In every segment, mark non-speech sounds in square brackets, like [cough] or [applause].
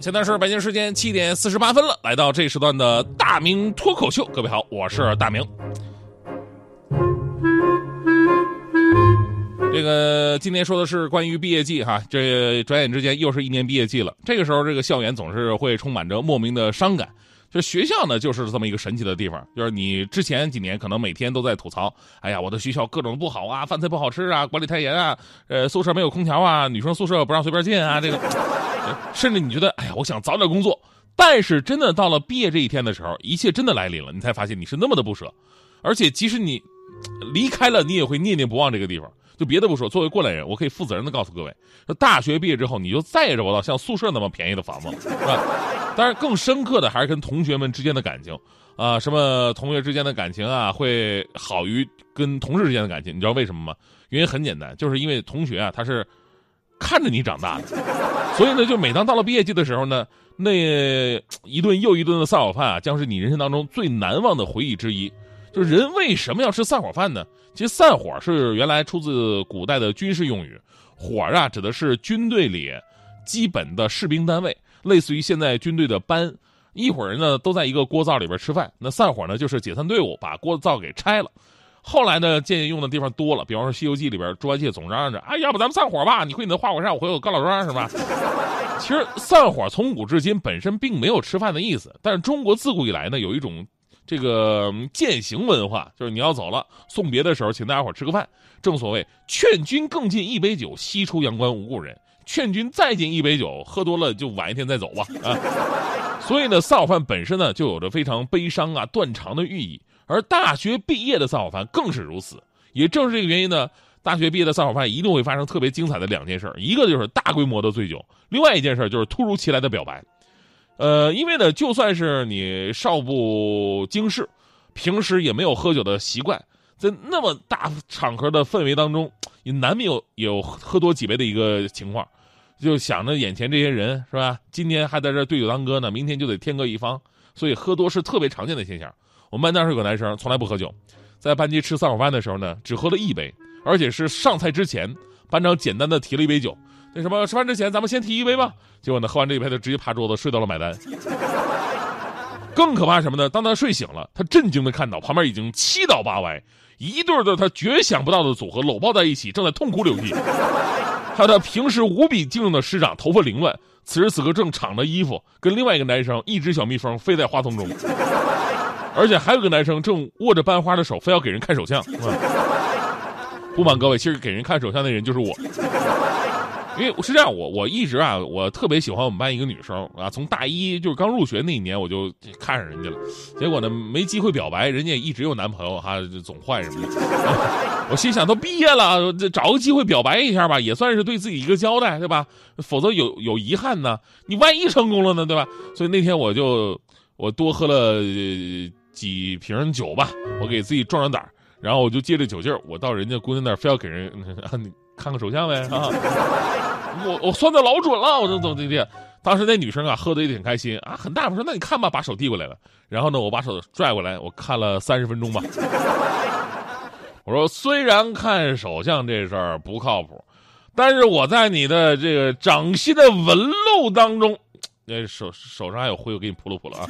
现在是北京时间七点四十八分了，来到这时段的大明脱口秀，各位好，我是大明。这个今天说的是关于毕业季哈，这转眼之间又是一年毕业季了。这个时候，这个校园总是会充满着莫名的伤感。就学校呢，就是这么一个神奇的地方。就是你之前几年可能每天都在吐槽，哎呀，我的学校各种不好啊，饭菜不好吃啊，管理太严啊，呃，宿舍没有空调啊，女生宿舍不让随便进啊，这个，甚至你觉得，哎呀，我想早点工作。但是真的到了毕业这一天的时候，一切真的来临了，你才发现你是那么的不舍，而且即使你离开了，你也会念念不忘这个地方。就别的不说，作为过来人，我可以负责任的告诉各位，大学毕业之后，你就再也找不到像宿舍那么便宜的房子了，是吧？当然，更深刻的还是跟同学们之间的感情，啊，什么同学之间的感情啊，会好于跟同事之间的感情。你知道为什么吗？原因很简单，就是因为同学啊，他是看着你长大的，所以呢，就每当到了毕业季的时候呢，那一顿又一顿的散伙饭啊，将是你人生当中最难忘的回忆之一。就是人为什么要吃散伙饭呢？其实散伙是原来出自古代的军事用语，伙啊指的是军队里基本的士兵单位，类似于现在军队的班，一伙人呢都在一个锅灶里边吃饭。那散伙呢就是解散队伍，把锅灶给拆了。后来呢渐渐用的地方多了，比方说《西游记》里边猪八戒总嚷嚷着：“哎，要不咱们散伙吧？你回你的花果山，我回我高老庄，是吧？” [laughs] 其实散伙从古至今本身并没有吃饭的意思，但是中国自古以来呢有一种。这个践行文化就是你要走了，送别的时候，请大家伙吃个饭。正所谓劝君更尽一杯酒，西出阳关无故人。劝君再敬一杯酒，喝多了就晚一天再走吧。啊，所以呢，散伙饭本身呢就有着非常悲伤啊、断肠的寓意。而大学毕业的散伙饭更是如此。也正是这个原因呢，大学毕业的散伙饭一定会发生特别精彩的两件事一个就是大规模的醉酒，另外一件事就是突如其来的表白。呃，因为呢，就算是你少不经事，平时也没有喝酒的习惯，在那么大场合的氛围当中，你难免有有喝多几杯的一个情况，就想着眼前这些人是吧？今天还在这对酒当歌呢，明天就得天各一方，所以喝多是特别常见的现象。我们班当时有个男生从来不喝酒，在班级吃散伙饭的时候呢，只喝了一杯，而且是上菜之前，班长简单的提了一杯酒。那什么，吃饭之前咱们先提一杯吧。结果呢，喝完这一杯，他直接趴桌子睡到了买单。更可怕什么呢？当他睡醒了，他震惊的看到旁边已经七倒八歪，一对的他绝想不到的组合搂抱在一起，正在痛哭流涕。还有他平时无比敬重的师长，头发凌乱，此时此刻正敞着衣服，跟另外一个男生一只小蜜蜂飞在花丛中。而且还有个男生正握着班花的手，非要给人看手相。[laughs] 不瞒各位，其实给人看手相的人就是我。因为是这样，我我一直啊，我特别喜欢我们班一个女生啊，从大一就是刚入学那一年，我就看上人家了。结果呢，没机会表白，人家一直有男朋友哈，总换什么的。[laughs] 我心想，都毕业了，找个机会表白一下吧，也算是对自己一个交代，对吧？否则有有遗憾呢。你万一成功了呢，对吧？所以那天我就我多喝了几瓶酒吧，我给自己壮壮胆然后我就借着酒劲儿，我到人家姑娘那儿，非要给人 [laughs] 看个手相呗 [laughs] 啊。我我算的老准了，我这怎么怎么地？当时那女生啊，喝的也挺开心啊，很大方说：“那你看吧，把手递过来了。”然后呢，我把手拽过来，我看了三十分钟吧。我说：“虽然看手相这事儿不靠谱，但是我在你的这个掌心的纹路当中，那手手上还有灰，我给你扑噜扑噜啊。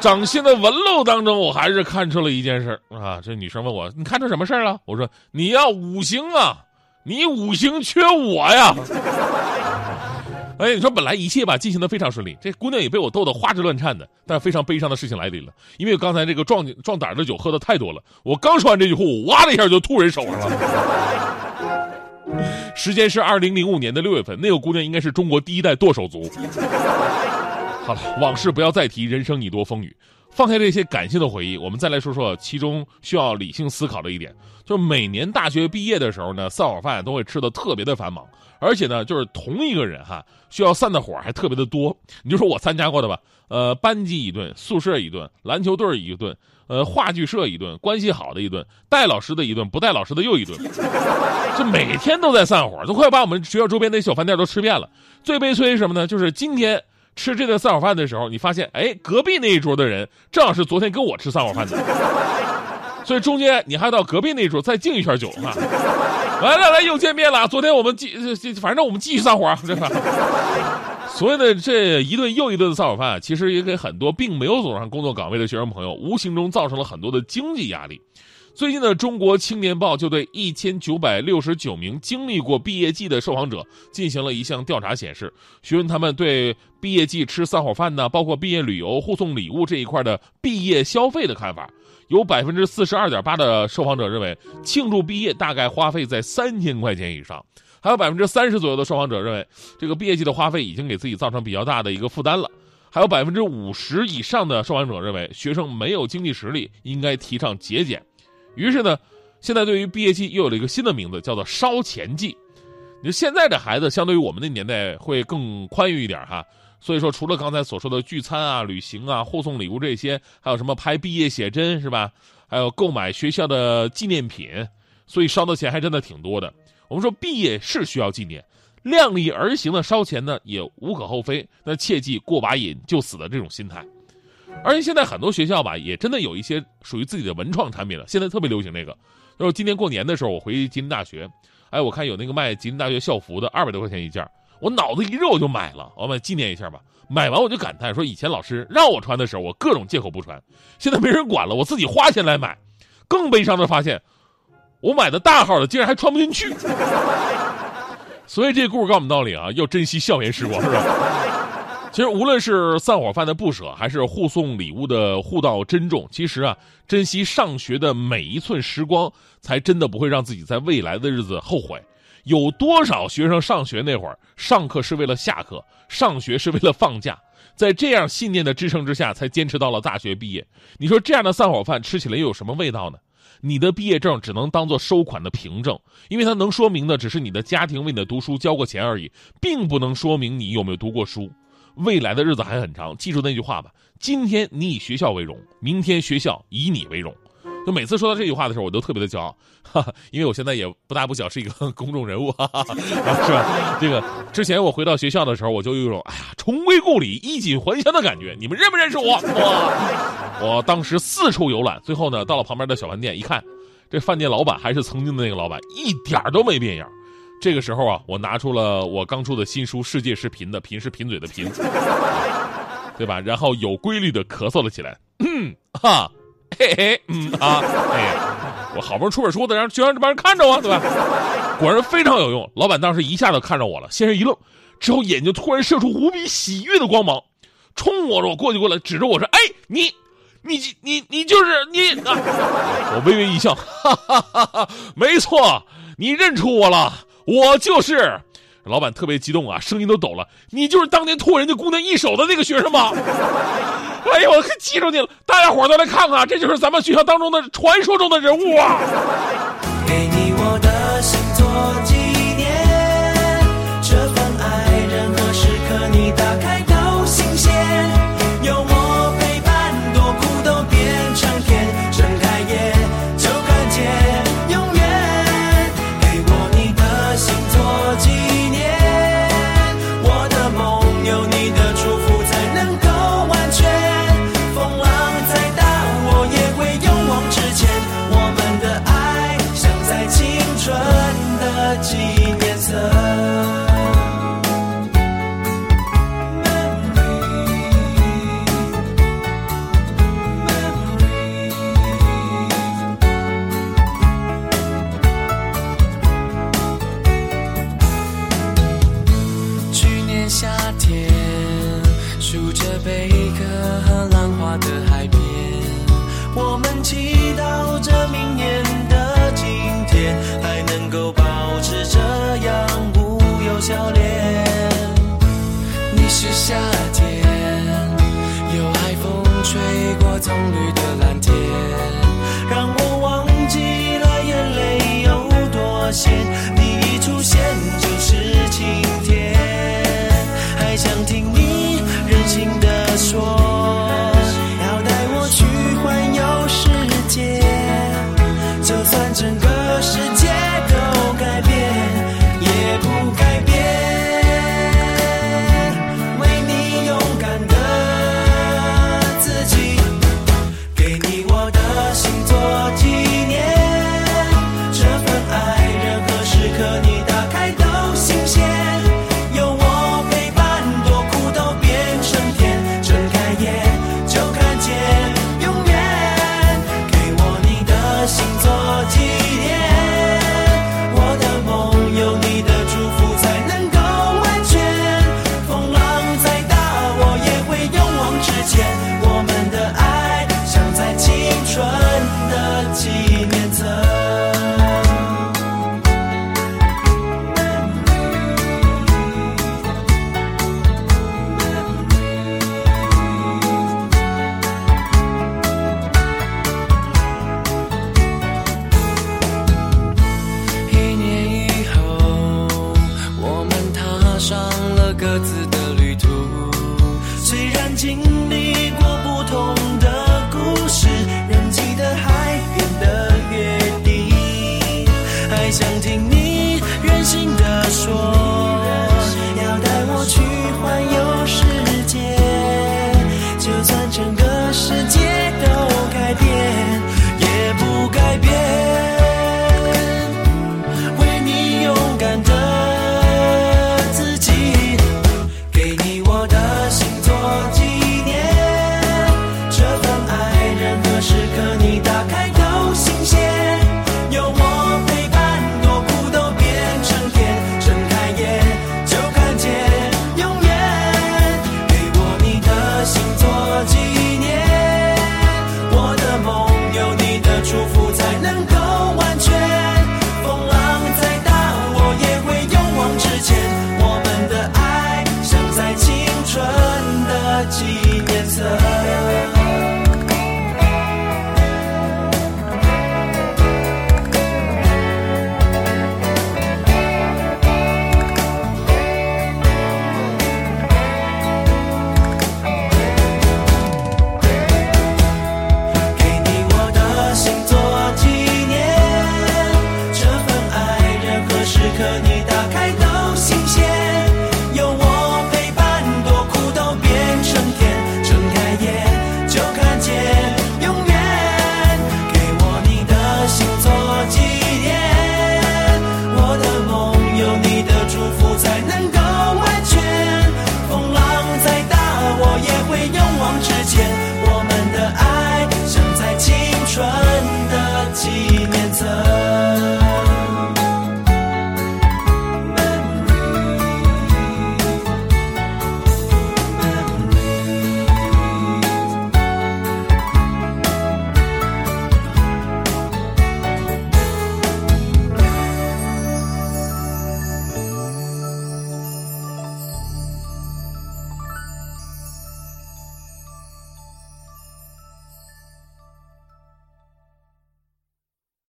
掌心的纹路当中，我还是看出了一件事啊。这女生问我：你看出什么事儿了？我说：你要五行啊。”你五行缺我呀！[laughs] 哎，你说本来一切吧进行的非常顺利，这姑娘也被我逗得花枝乱颤的。但是非常悲伤的事情来临了，因为刚才这个壮壮胆的酒喝的太多了。我刚说完这句话，哇的一下就吐人手上了。[laughs] 时间是二零零五年的六月份，那个姑娘应该是中国第一代剁手族。好了，往事不要再提，人生已多风雨。放开这些感性的回忆，我们再来说说其中需要理性思考的一点，就是每年大学毕业的时候呢，散伙饭都会吃的特别的繁忙，而且呢，就是同一个人哈，需要散的伙还特别的多。你就说我参加过的吧，呃，班级一顿，宿舍一顿，篮球队一顿，呃，话剧社一顿，关系好的一顿，带老师的一顿，不带老师的又一顿，就每天都在散伙，都快把我们学校周边那小饭店都吃遍了。最悲催是什么呢？就是今天。吃这顿散伙饭的时候，你发现，哎，隔壁那一桌的人正好是昨天跟我吃散伙饭的，[laughs] 所以中间你还到隔壁那一桌再敬一圈酒啊！来来来，又见面了。昨天我们继，反正我们继续散伙，对吧？[laughs] 所以呢这一顿又一顿的散伙饭，其实也给很多并没有走上工作岗位的学生朋友，无形中造成了很多的经济压力。最近的《中国青年报》就对一千九百六十九名经历过毕业季的受访者进行了一项调查，显示询问他们对毕业季吃散伙饭呢，包括毕业旅游、互送礼物这一块的毕业消费的看法。有百分之四十二点八的受访者认为，庆祝毕业大概花费在三千块钱以上，还有百分之三十左右的受访者认为，这个毕业季的花费已经给自己造成比较大的一个负担了。还有百分之五十以上的受访者认为，学生没有经济实力，应该提倡节俭。于是呢，现在对于毕业季又有了一个新的名字，叫做烧钱季。你说现在的孩子相对于我们那年代会更宽裕一点哈，所以说除了刚才所说的聚餐啊、旅行啊、互送礼物这些，还有什么拍毕业写真是吧？还有购买学校的纪念品，所以烧的钱还真的挺多的。我们说毕业是需要纪念，量力而行的烧钱呢也无可厚非，那切记过把瘾就死的这种心态。而且现在很多学校吧，也真的有一些属于自己的文创产品了。现在特别流行这个，就是今年过年的时候，我回吉林大学，哎，我看有那个卖吉林大学校服的，二百多块钱一件，我脑子一热我就买了，我买纪念一下吧。买完我就感叹说，以前老师让我穿的时候，我各种借口不穿，现在没人管了，我自己花钱来买。更悲伤的发现，我买的大号的竟然还穿不进去。[laughs] 所以这故事告诉我们道理啊，要珍惜校园时光，是吧？其实，无论是散伙饭的不舍，还是互送礼物的互道珍重，其实啊，珍惜上学的每一寸时光，才真的不会让自己在未来的日子后悔。有多少学生上学那会儿，上课是为了下课，上学是为了放假，在这样信念的支撑之下，才坚持到了大学毕业。你说这样的散伙饭吃起来又有什么味道呢？你的毕业证只能当做收款的凭证，因为它能说明的只是你的家庭为你的读书交过钱而已，并不能说明你有没有读过书。未来的日子还很长，记住那句话吧：今天你以学校为荣，明天学校以你为荣。就每次说到这句话的时候，我都特别的骄傲，哈哈，因为我现在也不大不小，是一个 [laughs] 公众人物，哈哈，是吧？这个之前我回到学校的时候，我就有一种哎呀重归故里、衣锦还乡的感觉。你们认不认识我？哇！我当时四处游览，最后呢，到了旁边的小饭店，一看，这饭店老板还是曾经的那个老板，一点都没变样。这个时候啊，我拿出了我刚出的新书《世界是贫的，贫是贫嘴的贫》，对吧？然后有规律的咳嗽了起来，嗯哈，嘿嘿，嗯啊，哎，我好不容易出本书，得让就让这帮人看着我，对吧？果然非常有用。老板当时一下子看着我了，先是一愣，之后眼睛突然射出无比喜悦的光芒，冲我我过去过来，指着我说：“哎，你，你你你就是你啊！”我微微一笑，哈哈哈哈，没错，你认出我了。我就是，老板特别激动啊，声音都抖了。你就是当年托人家姑娘一手的那个学生吗？[laughs] 哎呦，我可记住你了！大家伙都来看看，这就是咱们学校当中的传说中的人物啊！葱绿的